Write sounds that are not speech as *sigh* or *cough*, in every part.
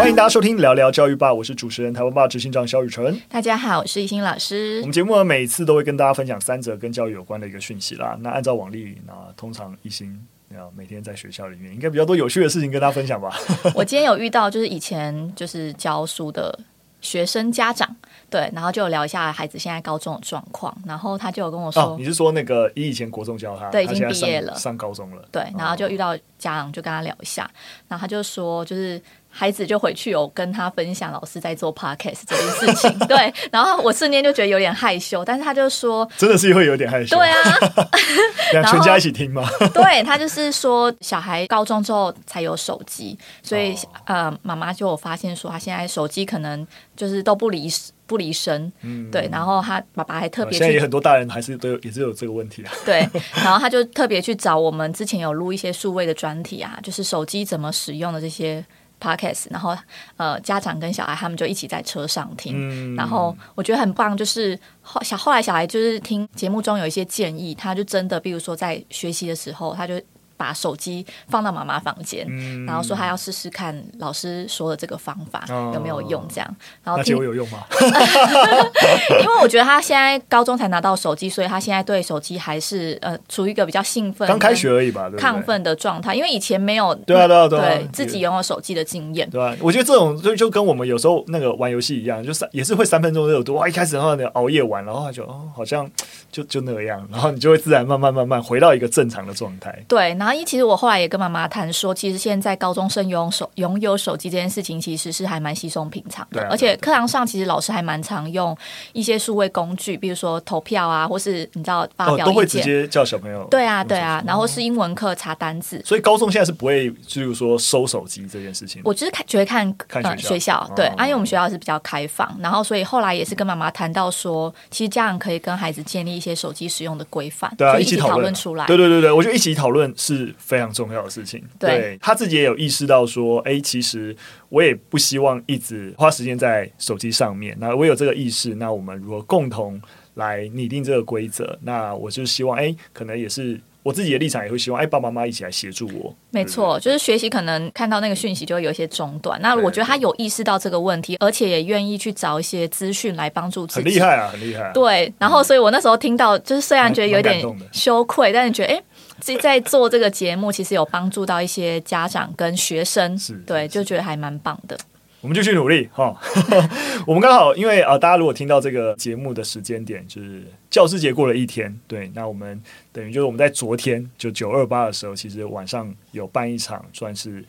欢迎大家收听聊聊教育吧，我是主持人台湾爸执行长肖雨辰。大家好，我是一心老师。我们节目呢，每次都会跟大家分享三则跟教育有关的一个讯息啦。那按照往例，那通常一心要每天在学校里面，应该比较多有趣的事情跟大家分享吧。*laughs* 我今天有遇到，就是以前就是教书的学生家长，对，然后就聊一下孩子现在高中的状况，然后他就有跟我说，哦、你是说那个以以前国中教他，对，已经毕业了，上高中了，对，然后就遇到家长就跟他聊一下，然后他就说就是。孩子就回去有跟他分享老师在做 podcast 这件事情，*laughs* 对，然后我瞬间就觉得有点害羞，但是他就说，真的是会有点害羞，对啊，*laughs* *laughs* 然后全家一起听吗？对，他就是说小孩高中之后才有手机，所以、哦、呃，妈妈就有发现说他现在手机可能就是都不离不离身，嗯，对，然后他爸爸还特别，现在也很多大人还是都有也是有这个问题啊，对，然后他就特别去找我们之前有录一些数位的专题啊，就是手机怎么使用的这些。Podcast，然后呃，家长跟小孩他们就一起在车上听，嗯、然后我觉得很棒，就是后小后来小孩就是听节目中有一些建议，他就真的，比如说在学习的时候，他就。把手机放到妈妈房间，嗯、然后说他要试试看老师说的这个方法、哦、有没有用，这样。然后那结果有用吗？*laughs* 因为我觉得他现在高中才拿到手机，所以他现在对手机还是呃处于一个比较兴奋、刚开学而已吧，亢奋的状态。因为以前没有对啊对啊对，啊对自己拥有手机的经验，对啊，我觉得这种就就跟我们有时候那个玩游戏一样，就是也是会三分钟热度。哇，一开始然后熬夜玩，然后他就哦好像就就那样，然后你就会自然慢慢慢慢回到一个正常的状态。对，然后一其实我后来也。跟妈妈谈说，其实现在高中生拥有手拥有手机这件事情，其实是还蛮稀松平常的。而且课堂上其实老师还蛮常用一些数位工具，比如说投票啊，或是你知道发表意见，都会直接叫小朋友。对啊，对啊，然后是英文课查单字。所以高中现在是不会，就是说收手机这件事情。我就是看，觉得看看学校，对，因为我们学校是比较开放，然后所以后来也是跟妈妈谈到说，其实家长可以跟孩子建立一些手机使用的规范，对啊，一起讨论出来。对对对对，我觉得一起讨论是非常重要的事情。对。对，他自己也有意识到说，哎，其实我也不希望一直花时间在手机上面。那我有这个意识，那我们如何共同来拟定这个规则，那我就希望，哎，可能也是我自己的立场，也会希望，哎，爸爸妈妈一起来协助我。没错，就是学习可能看到那个讯息就会有一些中断。那我觉得他有意识到这个问题，而且也愿意去找一些资讯来帮助自己。很厉害啊，很厉害啊。对，然后所以我那时候听到，就是虽然觉得有点羞愧，但是觉得，哎。在做这个节目，其实有帮助到一些家长跟学生，对，就觉得还蛮棒的。我们就去努力哈。*laughs* 我们刚好因为啊，大家如果听到这个节目的时间点，就是教师节过了一天，对，那我们等于就是我们在昨天就九二八的时候，其实晚上有办一场算是。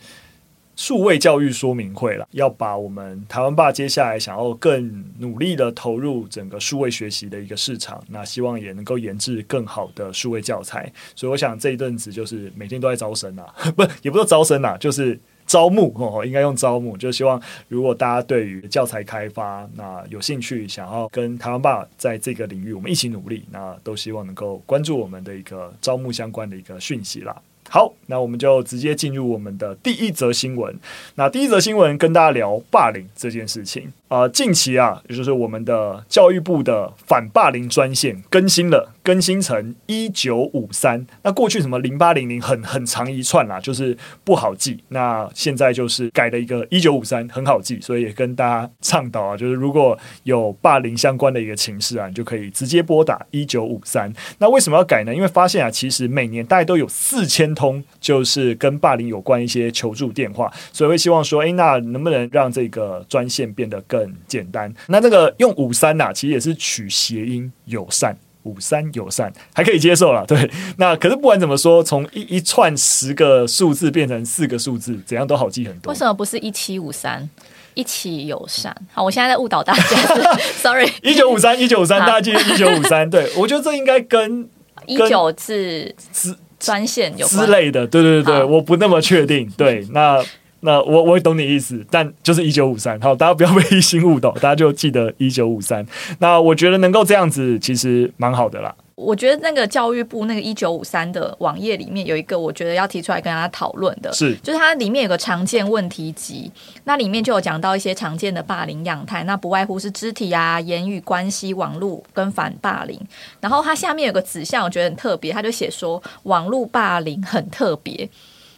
数位教育说明会了，要把我们台湾爸接下来想要更努力的投入整个数位学习的一个市场，那希望也能够研制更好的数位教材。所以我想这一阵子就是每天都在招生啊，*laughs* 不，也不是招生啊，就是招募哦，应该用招募，就希望如果大家对于教材开发那有兴趣，想要跟台湾爸在这个领域我们一起努力，那都希望能够关注我们的一个招募相关的一个讯息啦。好，那我们就直接进入我们的第一则新闻。那第一则新闻跟大家聊霸凌这件事情。呃，近期啊，也就是我们的教育部的反霸凌专线更新了，更新成一九五三。那过去什么零八零零很很长一串啦，就是不好记。那现在就是改了一个一九五三，很好记，所以也跟大家倡导啊，就是如果有霸凌相关的一个情势啊，你就可以直接拨打一九五三。那为什么要改呢？因为发现啊，其实每年大概都有四千通，就是跟霸凌有关一些求助电话，所以会希望说，诶，那能不能让这个专线变得更很简单，那这个用五三呐，其实也是取谐音友善，五三友善还可以接受了。对，那可是不管怎么说，从一一串十个数字变成四个数字，怎样都好记很多。为什么不是一七五三一起友善？好，我现在在误导大家，*laughs* sorry。一九五三一九五三，大家记得一九五三。对，我觉得这应该跟一九字之专线有关之类的。对对对对，我不那么确定。对，那。那我我也懂你意思，但就是一九五三，好，大家不要被一心误导，大家就记得一九五三。那我觉得能够这样子，其实蛮好的啦。我觉得那个教育部那个一九五三的网页里面有一个，我觉得要提出来跟大家讨论的，是就是它里面有个常见问题集，那里面就有讲到一些常见的霸凌样态，那不外乎是肢体啊、言语关系、网络跟反霸凌。然后它下面有个指向，我觉得很特别，他就写说网络霸凌很特别。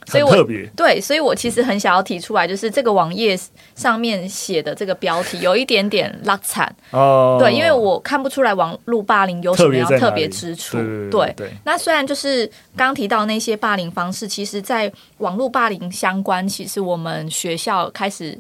所以我特别对，所以我其实很想要提出来，就是这个网页上面写的这个标题有一点点拉惨哦。对，因为我看不出来网络霸凌有什么样特别之处。对，那虽然就是刚提到那些霸凌方式，其实在网络霸凌相关，其实我们学校开始。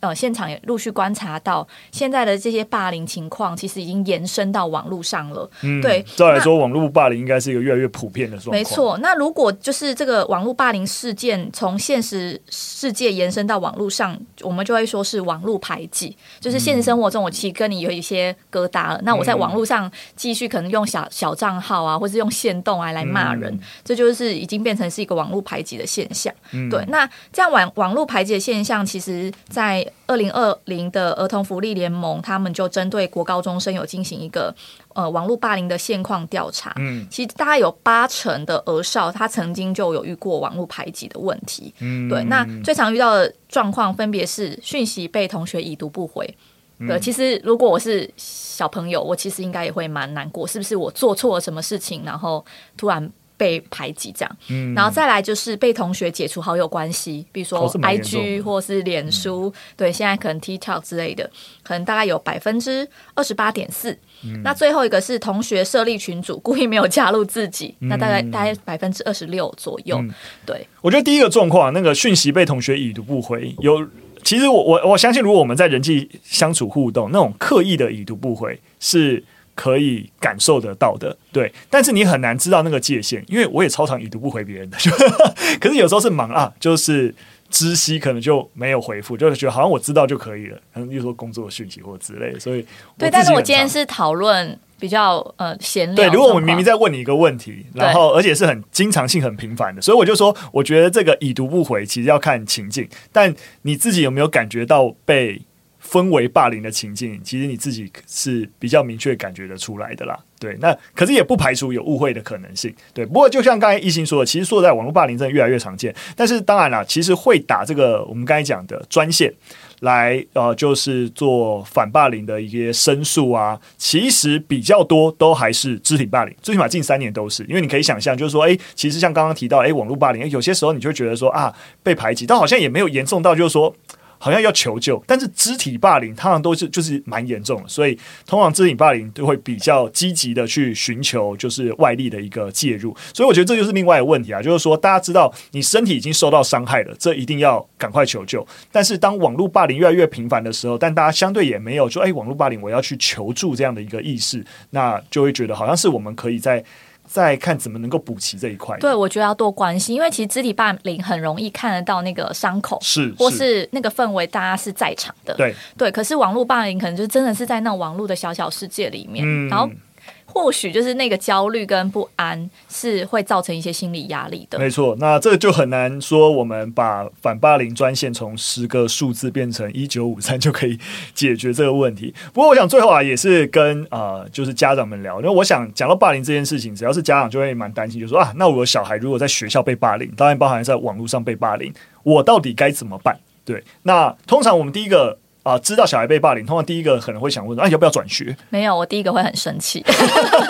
呃，现场也陆续观察到，现在的这些霸凌情况，其实已经延伸到网络上了。嗯，对，照来说，网络霸凌应该是一个越来越普遍的状况。没错，那如果就是这个网络霸凌事件从现实世界延伸到网络上，我们就会说是网络排挤。就是现实生活中，我其实跟你有一些疙瘩了，嗯、那我在网络上继续可能用小小账号啊，或是用限动啊来骂人，嗯、这就是已经变成是一个网络排挤的现象。嗯、对，那这样网网络排挤的现象，其实，在二零二零的儿童福利联盟，他们就针对国高中生有进行一个呃网络霸凌的现况调查。嗯，其实大概有八成的儿少，他曾经就有遇过网络排挤的问题。嗯，对。那最常遇到的状况分别是讯息被同学已读不回。嗯、对，其实如果我是小朋友，我其实应该也会蛮难过，是不是我做错了什么事情，然后突然。被排挤这样，嗯、然后再来就是被同学解除好友关系，比如说 IG 或是脸书，嗯、对，现在可能 TikTok 之类的，可能大概有百分之二十八点四。那最后一个是同学设立群组，故意没有加入自己，嗯、那大概大概百分之二十六左右。嗯、对，我觉得第一个状况，那个讯息被同学已读不回，有其实我我我相信，如果我们在人际相处互动，那种刻意的已读不回是。可以感受得到的，对，但是你很难知道那个界限，因为我也超常已读不回别人的，*laughs* 可是有时候是忙啊，就是知悉可能就没有回复，就是觉得好像我知道就可以了，可能又说工作讯息或之类的，所以对，但是我今天是讨论比较呃闲聊，对，如果我们明明在问你一个问题，然后而且是很经常性很频繁的，所以我就说，我觉得这个已读不回其实要看情境，但你自己有没有感觉到被？氛围霸凌的情境，其实你自己是比较明确感觉得出来的啦。对，那可是也不排除有误会的可能性。对，不过就像刚才一心说的，其实说在网络霸凌真的越来越常见。但是当然啦，其实会打这个我们刚才讲的专线来呃，就是做反霸凌的一些申诉啊，其实比较多都还是肢体霸凌，最起码近三年都是。因为你可以想象，就是说，哎，其实像刚刚提到，哎，网络霸凌，有些时候你就觉得说啊，被排挤，但好像也没有严重到就是说。好像要求救，但是肢体霸凌通常都是就是蛮严重的，所以通常肢体霸凌都会比较积极的去寻求就是外力的一个介入，所以我觉得这就是另外一个问题啊，就是说大家知道你身体已经受到伤害了，这一定要赶快求救。但是当网络霸凌越来越频繁的时候，但大家相对也没有说，哎，网络霸凌我要去求助这样的一个意识，那就会觉得好像是我们可以在。再看怎么能够补齐这一块。对，我觉得要多关心，因为其实肢体霸凌很容易看得到那个伤口，是，或是那个氛围，大家是在场的。对对，可是网络霸凌可能就真的是在那种网络的小小世界里面，嗯、然后。或许就是那个焦虑跟不安是会造成一些心理压力的。没错，那这就很难说，我们把反霸凌专线从十个数字变成一九五三就可以解决这个问题。不过，我想最后啊，也是跟啊、呃，就是家长们聊，因为我想讲到霸凌这件事情，只要是家长就会蛮担心，就说啊，那我的小孩如果在学校被霸凌，当然包含在网络上被霸凌，我到底该怎么办？对，那通常我们第一个。啊，知道小孩被霸凌，通常第一个可能会想问说：“啊，要不要转学？”没有，我第一个会很生气。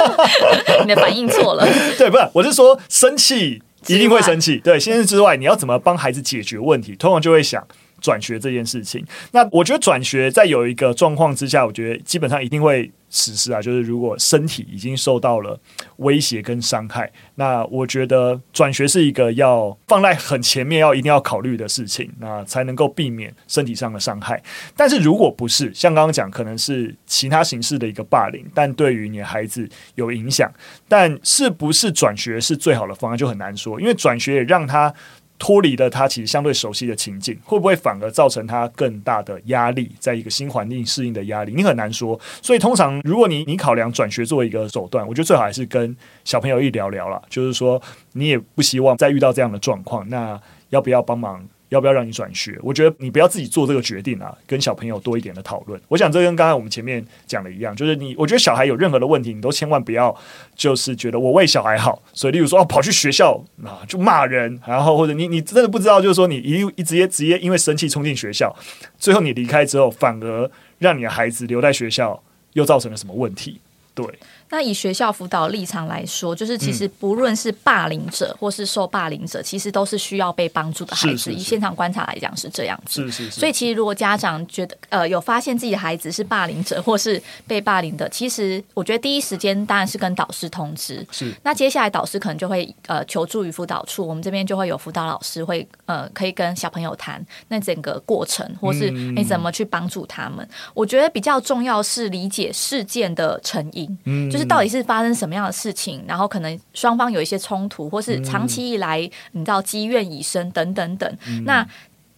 *laughs* 你的反应错了。*laughs* 对，不是，我是说生气一定会生气。对，先生之外，你要怎么帮孩子解决问题？通常就会想转学这件事情。那我觉得转学在有一个状况之下，我觉得基本上一定会。实施啊，就是如果身体已经受到了威胁跟伤害，那我觉得转学是一个要放在很前面，要一定要考虑的事情，那才能够避免身体上的伤害。但是如果不是像刚刚讲，可能是其他形式的一个霸凌，但对于你孩子有影响，但是不是转学是最好的方案就很难说，因为转学也让他。脱离了他其实相对熟悉的情境，会不会反而造成他更大的压力？在一个新环境适应的压力，你很难说。所以通常，如果你你考量转学作为一个手段，我觉得最好还是跟小朋友一聊聊啦。就是说，你也不希望再遇到这样的状况，那要不要帮忙？要不要让你转学？我觉得你不要自己做这个决定啊，跟小朋友多一点的讨论。我想这跟刚才我们前面讲的一样，就是你，我觉得小孩有任何的问题，你都千万不要就是觉得我为小孩好，所以例如说哦跑去学校啊就骂人，然后或者你你真的不知道，就是说你一一直接直接因为生气冲进学校，最后你离开之后，反而让你的孩子留在学校，又造成了什么问题？对。那以学校辅导立场来说，就是其实不论是霸凌者或是受霸凌者，其实都是需要被帮助的孩子。以现场观察来讲是这样子。是是是。所以其实如果家长觉得呃有发现自己的孩子是霸凌者或是被霸凌的，其实我觉得第一时间当然是跟导师通知。是。那接下来导师可能就会呃求助于辅导处，我们这边就会有辅导老师会呃可以跟小朋友谈那整个过程，或是你怎么去帮助他们。嗯、我觉得比较重要是理解事件的成因。嗯。就是到底是发生什么样的事情，然后可能双方有一些冲突，或是长期以来你知道积怨已深等等等。嗯、那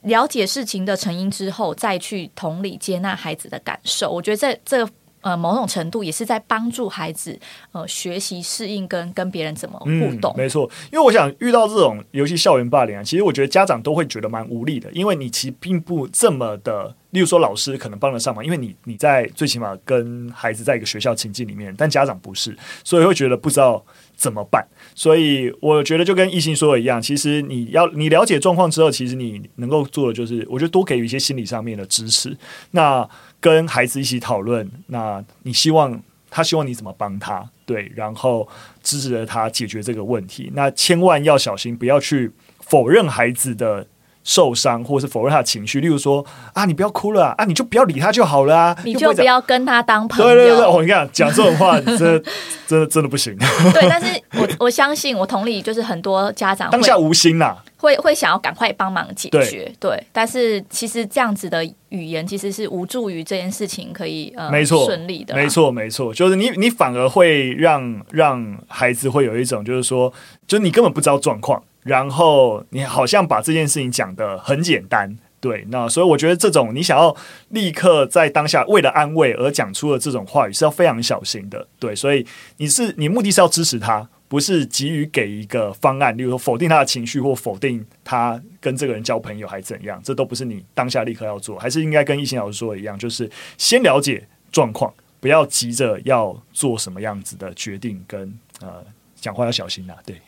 了解事情的成因之后，再去同理接纳孩子的感受，我觉得这这呃某种程度也是在帮助孩子呃学习适应跟跟别人怎么互动。嗯、没错，因为我想遇到这种尤其校园霸凌啊，其实我觉得家长都会觉得蛮无力的，因为你其实并不这么的。例如说，老师可能帮得上忙，因为你你在最起码跟孩子在一个学校情境里面，但家长不是，所以会觉得不知道怎么办。所以我觉得就跟懿心说的一样，其实你要你了解状况之后，其实你能够做的就是，我觉得多给予一些心理上面的支持。那跟孩子一起讨论，那你希望他希望你怎么帮他，对，然后支持着他解决这个问题。那千万要小心，不要去否认孩子的。受伤，或者是否认他的情绪，例如说啊，你不要哭了啊，你就不要理他就好了啊，你就不要跟他当朋友。对对对，我跟你讲，讲这种话，真的 *laughs* 真的真的不行。对，但是我我相信，我同理，就是很多家长当下无心呐，会会想要赶快帮忙解决。对，对，但是其实这样子的语言，其实是无助于这件事情可以呃没错顺利的。没错没错，就是你你反而会让让孩子会有一种就是说，就是你根本不知道状况。然后你好像把这件事情讲得很简单，对，那所以我觉得这种你想要立刻在当下为了安慰而讲出的这种话语是要非常小心的，对，所以你是你目的是要支持他，不是急于给一个方案，例如说否定他的情绪或否定他跟这个人交朋友还怎样，这都不是你当下立刻要做，还是应该跟懿心老师说一样，就是先了解状况，不要急着要做什么样子的决定跟呃。讲话要小心呐、啊，对。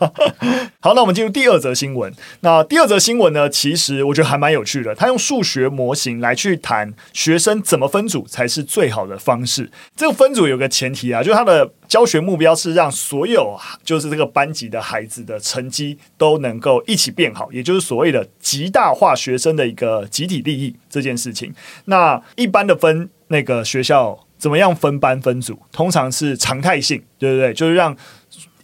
*laughs* 好，那我们进入第二则新闻。那第二则新闻呢，其实我觉得还蛮有趣的。他用数学模型来去谈学生怎么分组才是最好的方式。这个分组有个前提啊，就是他的教学目标是让所有就是这个班级的孩子的成绩都能够一起变好，也就是所谓的极大化学生的一个集体利益这件事情。那一般的分那个学校怎么样分班分组，通常是常态性，对不对？就是让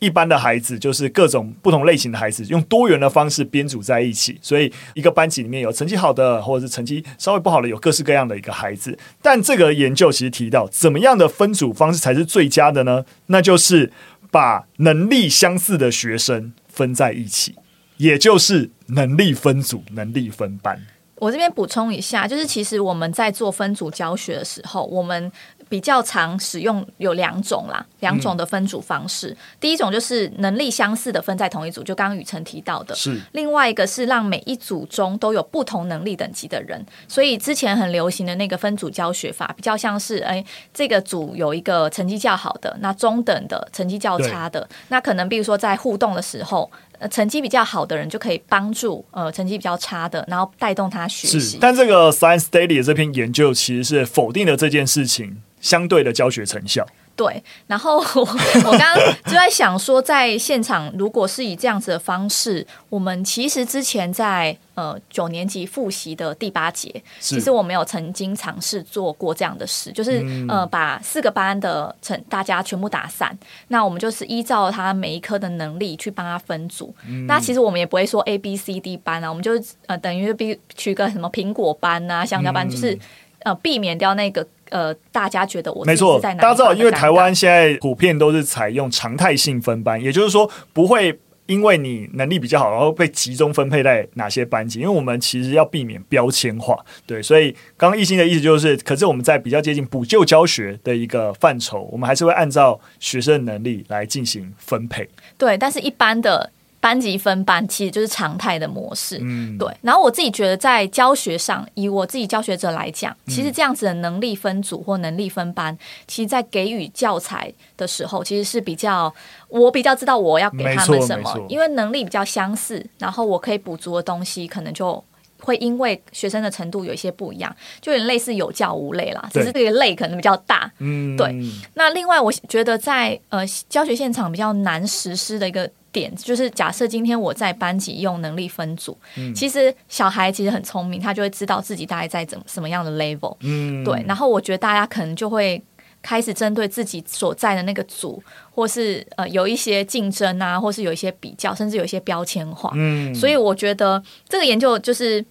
一般的孩子就是各种不同类型的孩子，用多元的方式编组在一起，所以一个班级里面有成绩好的，或者是成绩稍微不好的，有各式各样的一个孩子。但这个研究其实提到，怎么样的分组方式才是最佳的呢？那就是把能力相似的学生分在一起，也就是能力分组、能力分班。我这边补充一下，就是其实我们在做分组教学的时候，我们比较常使用有两种啦，两种的分组方式。嗯、第一种就是能力相似的分在同一组，就刚刚雨辰提到的。是。另外一个是让每一组中都有不同能力等级的人。所以之前很流行的那个分组教学法，比较像是，哎，这个组有一个成绩较好的，那中等的成绩较差的，那可能比如说在互动的时候，呃，成绩比较好的人就可以帮助呃成绩比较差的，然后带动他学习。但这个 Science Daily 的这篇研究其实是否定了这件事情。相对的教学成效。对，然后我 *laughs* 我刚刚就在想说，在现场如果是以这样子的方式，我们其实之前在呃九年级复习的第八节，其实我们有曾经尝试做过这样的事，就是、嗯、呃把四个班的成大家全部打散，那我们就是依照他每一科的能力去帮他分组。嗯、那其实我们也不会说 A B C D 班啊，我们就呃等于比取个什么苹果班啊、香蕉班，嗯、就是呃避免掉那个。呃，大家觉得我没错，大家知道，因为台湾现在普遍都是采用常态性分班，也就是说不会因为你能力比较好，然后被集中分配在哪些班级，因为我们其实要避免标签化，对，所以刚刚懿心的意思就是，可是我们在比较接近补救教学的一个范畴，我们还是会按照学生的能力来进行分配，对，但是一般的。班级分班其实就是常态的模式，嗯，对。然后我自己觉得，在教学上，以我自己教学者来讲，其实这样子的能力分组或能力分班，其实，在给予教材的时候，其实是比较我比较知道我要给他们什么，因为能力比较相似，然后我可以补足的东西可能就会因为学生的程度有一些不一样，就有点类似有教无类啦，只是这个类可能比较大。嗯，对。那另外，我觉得在呃教学现场比较难实施的一个点，就是假设今天我在班级用能力分组，嗯、其实小孩其实很聪明，他就会知道自己大概在怎什么样的 level。嗯，对。然后我觉得大家可能就会。开始针对自己所在的那个组，或是呃有一些竞争啊，或是有一些比较，甚至有一些标签化。嗯，所以我觉得这个研究就是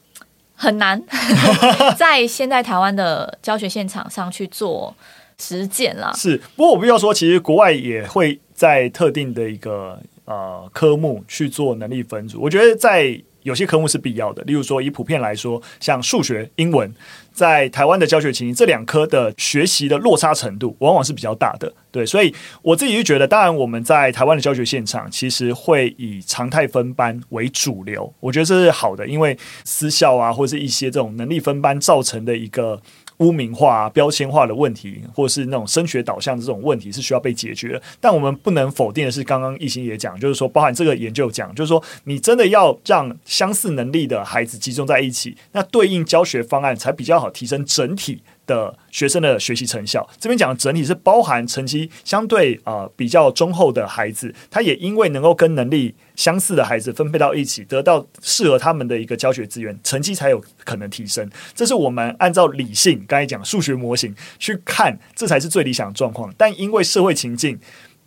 很难 *laughs* 在现在台湾的教学现场上去做实践了。*laughs* 是，不过我必须要说，其实国外也会在特定的一个呃科目去做能力分组。我觉得在。有些科目是必要的，例如说，以普遍来说，像数学、英文，在台湾的教学情形，这两科的学习的落差程度往往是比较大的。对，所以我自己就觉得，当然我们在台湾的教学现场，其实会以常态分班为主流，我觉得这是好的，因为私校啊，或者是一些这种能力分班造成的一个。污名化、标签化的问题，或是那种升学导向这种问题，是需要被解决。但我们不能否定的是，刚刚一心也讲，就是说，包含这个研究讲，就是说，你真的要让相似能力的孩子集中在一起，那对应教学方案才比较好，提升整体的学生的学习成效，这边讲的整体是包含成绩相对啊、比较中厚的孩子，他也因为能够跟能力相似的孩子分配到一起，得到适合他们的一个教学资源，成绩才有可能提升。这是我们按照理性，刚才讲数学模型去看，这才是最理想的状况。但因为社会情境。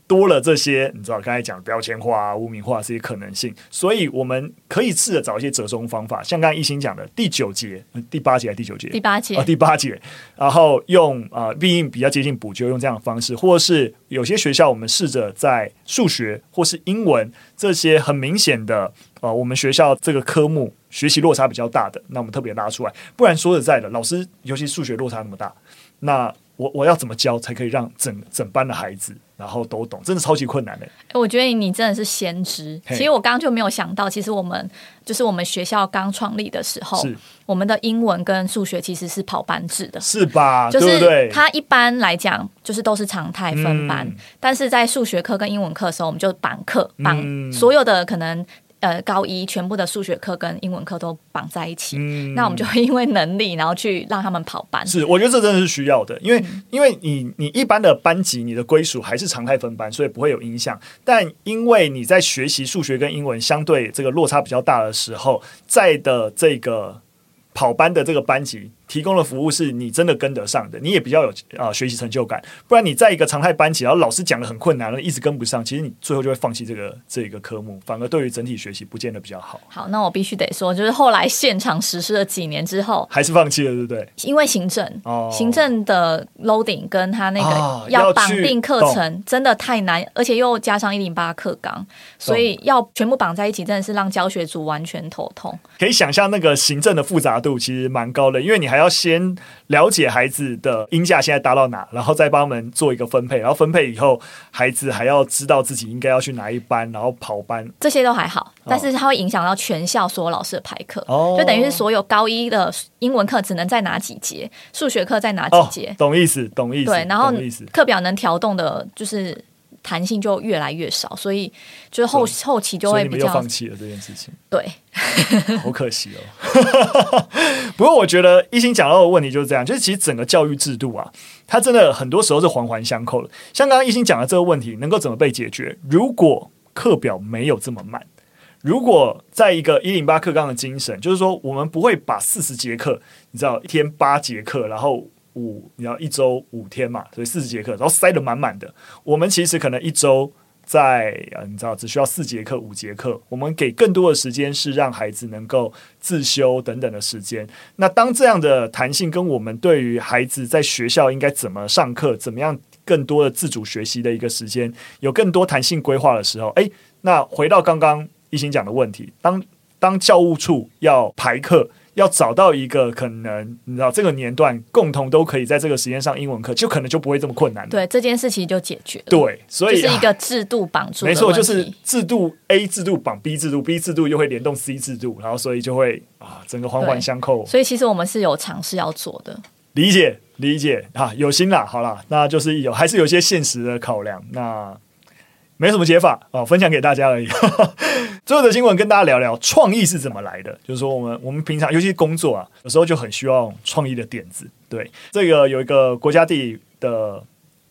多了这些，你知道刚才讲标签化、啊、污名化这些可能性，所以我们可以试着找一些折中方法，像刚才一心讲的第九节、第八节还是第九节？第八节。啊，第八节，然后用啊，毕竟比较接近补救，用这样的方式，或是有些学校我们试着在数学或是英文这些很明显的啊，我们学校这个科目学习落差比较大的，那我们特别拉出来，不然说实在的，老师尤其数学落差那么大，那我我要怎么教才可以让整整班的孩子？然后都懂，真的超级困难的。我觉得你真的是先知。其实我刚刚就没有想到，其实我们就是我们学校刚创立的时候，我们的英文跟数学其实是跑班制的，是吧？就是它一般来讲就是都是常态分班，嗯、但是在数学课跟英文课的时候，我们就绑课绑所有的可能。呃，高一全部的数学课跟英文课都绑在一起，嗯，那我们就会因为能力，然后去让他们跑班。是，我觉得这真的是需要的，因为、嗯、因为你你一般的班级，你的归属还是常态分班，所以不会有影响。但因为你在学习数学跟英文相对这个落差比较大的时候，在的这个。跑班的这个班级提供的服务是你真的跟得上的，你也比较有啊、呃、学习成就感。不然你在一个常态班级，然后老师讲的很困难，一直跟不上，其实你最后就会放弃这个这个科目，反而对于整体学习不见得比较好。好，那我必须得说，就是后来现场实施了几年之后，还是放弃了，对不对？因为行政，哦、行政的 loading 跟他那个要绑定课程真的太难，而且又加上一零八课纲，所以要全部绑在一起，真的是让教学组完全头痛。可以想象那个行政的复杂度其实蛮高的，因为你还要先了解孩子的音价现在达到哪，然后再帮他们做一个分配，然后分配以后，孩子还要知道自己应该要去哪一班，然后跑班，这些都还好，但是它会影响到全校所有老师的排课，哦，就等于是所有高一的英文课只能在哪几节，数学课在哪几节，哦，懂意思，懂意思，对，然后课表能调动的，就是。弹性就越来越少，所以就是后后期就会比较放弃了这件事情。对，*laughs* 好可惜哦。*laughs* 不过我觉得一心讲到的问题就是这样，就是其实整个教育制度啊，它真的很多时候是环环相扣的。像刚刚一心讲的这个问题，能够怎么被解决？如果课表没有这么满，如果在一个一零八课纲的精神，就是说我们不会把四十节课，你知道一天八节课，然后。五，你要一周五天嘛，所以四十节课，然后塞得满满的。我们其实可能一周在，你知道，只需要四节课、五节课。我们给更多的时间是让孩子能够自修等等的时间。那当这样的弹性跟我们对于孩子在学校应该怎么上课、怎么样更多的自主学习的一个时间，有更多弹性规划的时候，诶，那回到刚刚一心讲的问题，当当教务处要排课。要找到一个可能，你知道这个年段共同都可以在这个时间上英文课，就可能就不会这么困难。对，这件事情就解决了。对，所以、就是一个制度绑住、啊。没错，就是制度 A 制度绑 B 制度，B 制度又会联动 C 制度，然后所以就会啊，整个环环相扣。所以其实我们是有尝试要做的。理解，理解啊，有心啦，好啦，那就是有还是有些现实的考量。那没什么解法啊，分享给大家而已。*laughs* 最后的新闻跟大家聊聊创意是怎么来的，就是说我们我们平常尤其是工作啊，有时候就很需要创意的点子。对，这个有一个国家地理的。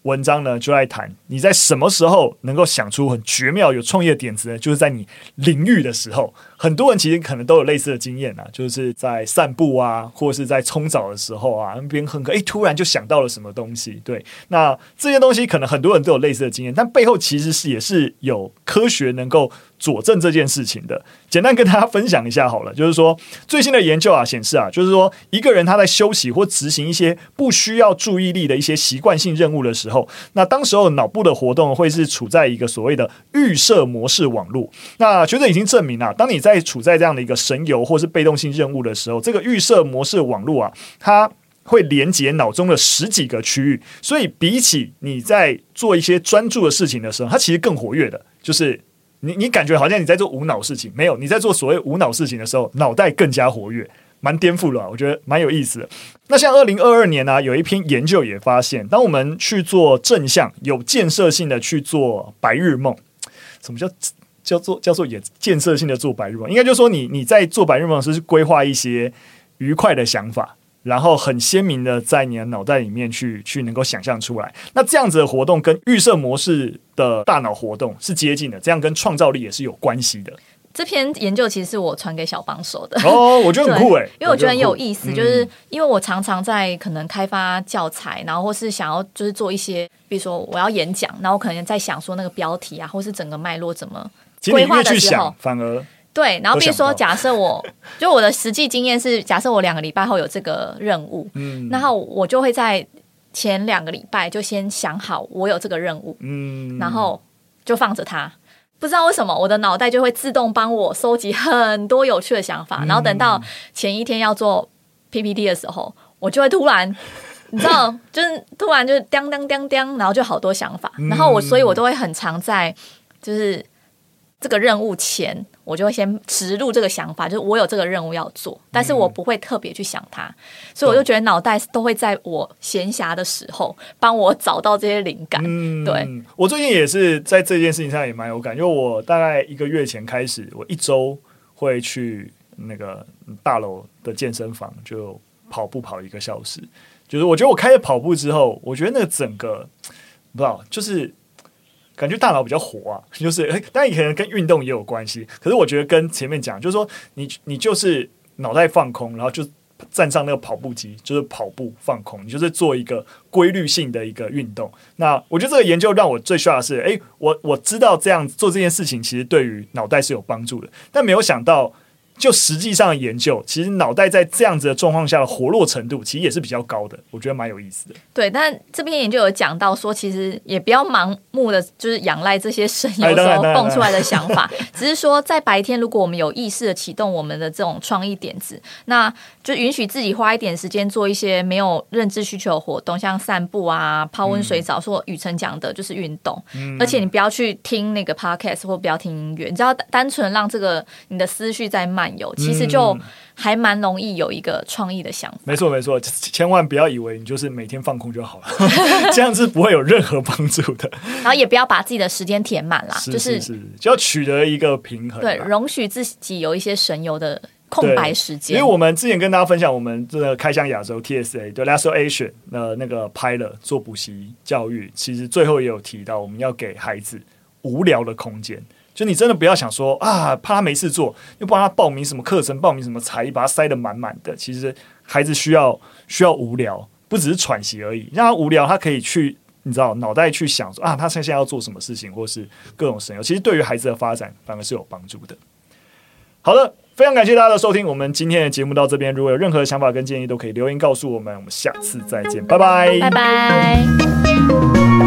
文章呢，就来谈你在什么时候能够想出很绝妙、有创业点子呢？就是在你淋浴的时候。很多人其实可能都有类似的经验啊，就是在散步啊，或是在冲澡的时候啊，边哼歌，哎，突然就想到了什么东西。对，那这些东西可能很多人都有类似的经验，但背后其实是也是有科学能够佐证这件事情的。简单跟大家分享一下好了，就是说最新的研究啊显示啊，就是说一个人他在休息或执行一些不需要注意力的一些习惯性任务的时候，那当时候脑部的活动会是处在一个所谓的预设模式网络。那学者已经证明啊，当你在在处在这样的一个神游或是被动性任务的时候，这个预设模式网络啊，它会连接脑中的十几个区域，所以比起你在做一些专注的事情的时候，它其实更活跃的。就是你你感觉好像你在做无脑事情，没有你在做所谓无脑事情的时候，脑袋更加活跃，蛮颠覆了。我觉得蛮有意思的。那像二零二二年呢、有一篇研究也发现，当我们去做正向、有建设性的去做白日梦，什么叫？叫做叫做也建设性的做白日梦，应该就是说你你在做白日梦时是规划一些愉快的想法，然后很鲜明的在你的脑袋里面去去能够想象出来。那这样子的活动跟预设模式的大脑活动是接近的，这样跟创造力也是有关系的。这篇研究其实是我传给小帮手的哦，我觉得很 *laughs* 酷哎，因为我觉得很有意思，就是因为我常常在可能开发教材，然后或是想要就是做一些，比如说我要演讲，然后我可能在想说那个标题啊，或是整个脉络怎么。规划的时候，反而对，然后比如说，假设我 *laughs* 就我的实际经验是，假设我两个礼拜后有这个任务，嗯，然后我就会在前两个礼拜就先想好我有这个任务，嗯，然后就放着它，不知道为什么我的脑袋就会自动帮我收集很多有趣的想法，然后等到前一天要做 PPT 的时候，我就会突然，*laughs* 你知道，就是突然就是当当当当，然后就好多想法，然后我所以我都会很常在就是。这个任务前，我就会先植入这个想法，就是我有这个任务要做，但是我不会特别去想它，嗯、所以我就觉得脑袋都会在我闲暇的时候帮我找到这些灵感。嗯、对，我最近也是在这件事情上也蛮有感，因为我大概一个月前开始，我一周会去那个大楼的健身房就跑步跑一个小时，就是我觉得我开始跑步之后，我觉得那个整个不知道就是。感觉大脑比较活啊，*laughs* 就是诶，当然也可能跟运动也有关系。可是我觉得跟前面讲，就是说你你就是脑袋放空，然后就站上那个跑步机，就是跑步放空，你就是做一个规律性的一个运动。那我觉得这个研究让我最需要的是，诶，我我知道这样做这件事情其实对于脑袋是有帮助的，但没有想到。就实际上的研究，其实脑袋在这样子的状况下的活络程度，其实也是比较高的，我觉得蛮有意思的。对，但这篇研究有讲到说，其实也不要盲目的就是仰赖这些神有时候蹦出来的想法，*laughs* 只是说在白天，如果我们有意识的启动我们的这种创意点子，那就允许自己花一点时间做一些没有认知需求的活动，像散步啊、泡温水澡，说雨辰讲的就是运动。嗯、而且你不要去听那个 podcast 或不要听音乐，你只要单纯让这个你的思绪在慢。有，其实就还蛮容易有一个创意的想法。没错，没错，千万不要以为你就是每天放空就好了，*laughs* 这样是不会有任何帮助的。然后也不要把自己的时间填满啦，是就是是，就要取得一个平衡。对，容许自己有一些神游的空白时间。因为我们之前跟大家分享，我们这个开箱亚洲 TSA 对 Lasso Asia 的那个 Pilot 做补习教育，其实最后也有提到，我们要给孩子无聊的空间。就你真的不要想说啊，怕他没事做，又帮他报名什么课程，报名什么才艺，把他塞得满满的。其实孩子需要需要无聊，不只是喘息而已。让他无聊，他可以去，你知道，脑袋去想说啊，他现在要做什么事情，或是各种神游。其实对于孩子的发展，反而是有帮助的。好的，非常感谢大家的收听，我们今天的节目到这边。如果有任何想法跟建议，都可以留言告诉我们。我们下次再见，拜拜，拜拜。